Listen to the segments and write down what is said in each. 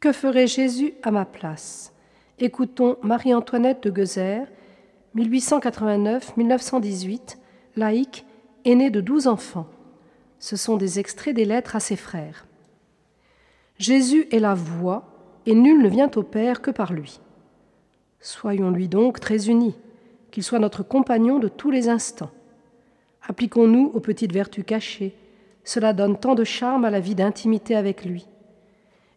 Que ferait Jésus à ma place? Écoutons Marie-Antoinette de Guezer, 1889-1918, laïque, aînée de douze enfants. Ce sont des extraits des lettres à ses frères. Jésus est la voie, et nul ne vient au Père que par lui. Soyons-lui donc très unis, qu'il soit notre compagnon de tous les instants. Appliquons-nous aux petites vertus cachées, cela donne tant de charme à la vie d'intimité avec lui.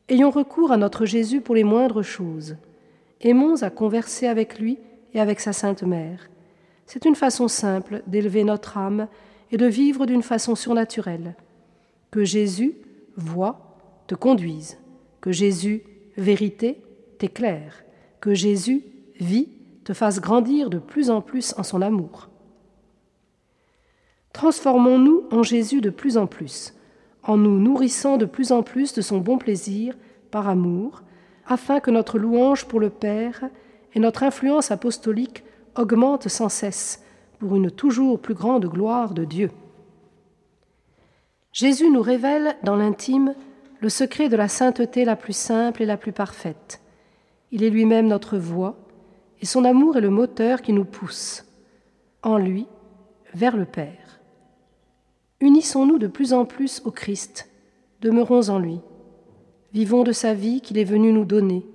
Ayons recours à notre Jésus pour les moindres choses. Aimons à converser avec lui et avec sa Sainte Mère. C'est une façon simple d'élever notre âme et de vivre d'une façon surnaturelle. Que Jésus, voit, te conduise. Que Jésus, vérité, t'éclaire. Que Jésus, vie, te fasse grandir de plus en plus en son amour. Transformons-nous en Jésus de plus en plus, en nous nourrissant de plus en plus de son bon plaisir, par amour, afin que notre louange pour le Père et notre influence apostolique augmentent sans cesse pour une toujours plus grande gloire de Dieu. Jésus nous révèle dans l'intime le secret de la sainteté la plus simple et la plus parfaite. Il est lui-même notre voie, et son amour est le moteur qui nous pousse, en lui, vers le Père. Unissons-nous de plus en plus au Christ, demeurons en lui, vivons de sa vie qu'il est venu nous donner,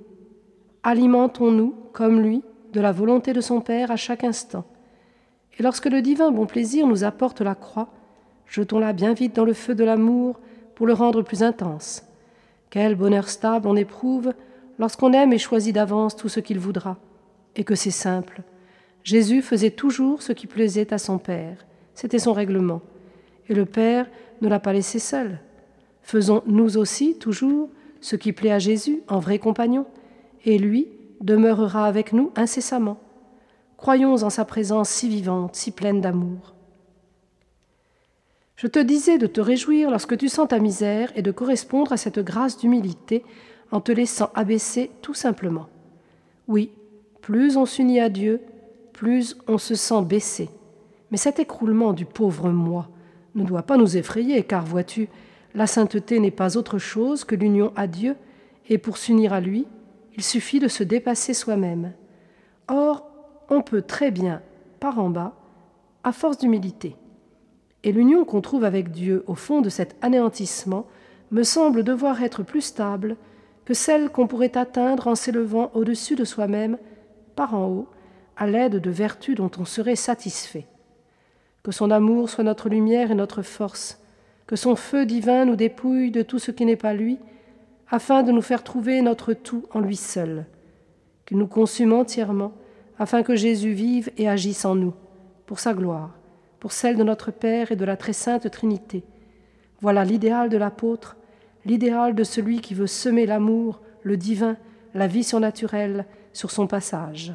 alimentons-nous, comme lui, de la volonté de son Père à chaque instant, et lorsque le divin bon plaisir nous apporte la croix, jetons-la bien vite dans le feu de l'amour pour le rendre plus intense. Quel bonheur stable on éprouve lorsqu'on aime et choisit d'avance tout ce qu'il voudra, et que c'est simple. Jésus faisait toujours ce qui plaisait à son Père, c'était son règlement, et le Père ne l'a pas laissé seul. Faisons nous aussi toujours ce qui plaît à Jésus en vrai compagnon, et lui demeurera avec nous incessamment. Croyons en sa présence si vivante, si pleine d'amour. Je te disais de te réjouir lorsque tu sens ta misère et de correspondre à cette grâce d'humilité en te laissant abaisser tout simplement. Oui, plus on s'unit à Dieu, plus on se sent baissé. Mais cet écroulement du pauvre moi ne doit pas nous effrayer, car vois-tu, la sainteté n'est pas autre chose que l'union à Dieu, et pour s'unir à lui, il suffit de se dépasser soi-même. Or, on peut très bien, par en bas, à force d'humilité. Et l'union qu'on trouve avec Dieu au fond de cet anéantissement me semble devoir être plus stable que celle qu'on pourrait atteindre en s'élevant au-dessus de soi-même, par en haut, à l'aide de vertus dont on serait satisfait. Que son amour soit notre lumière et notre force, que son feu divin nous dépouille de tout ce qui n'est pas lui, afin de nous faire trouver notre tout en lui seul, qu'il nous consume entièrement, afin que Jésus vive et agisse en nous, pour sa gloire pour celle de notre Père et de la très sainte Trinité. Voilà l'idéal de l'apôtre, l'idéal de celui qui veut semer l'amour, le divin, la vie surnaturelle sur son passage.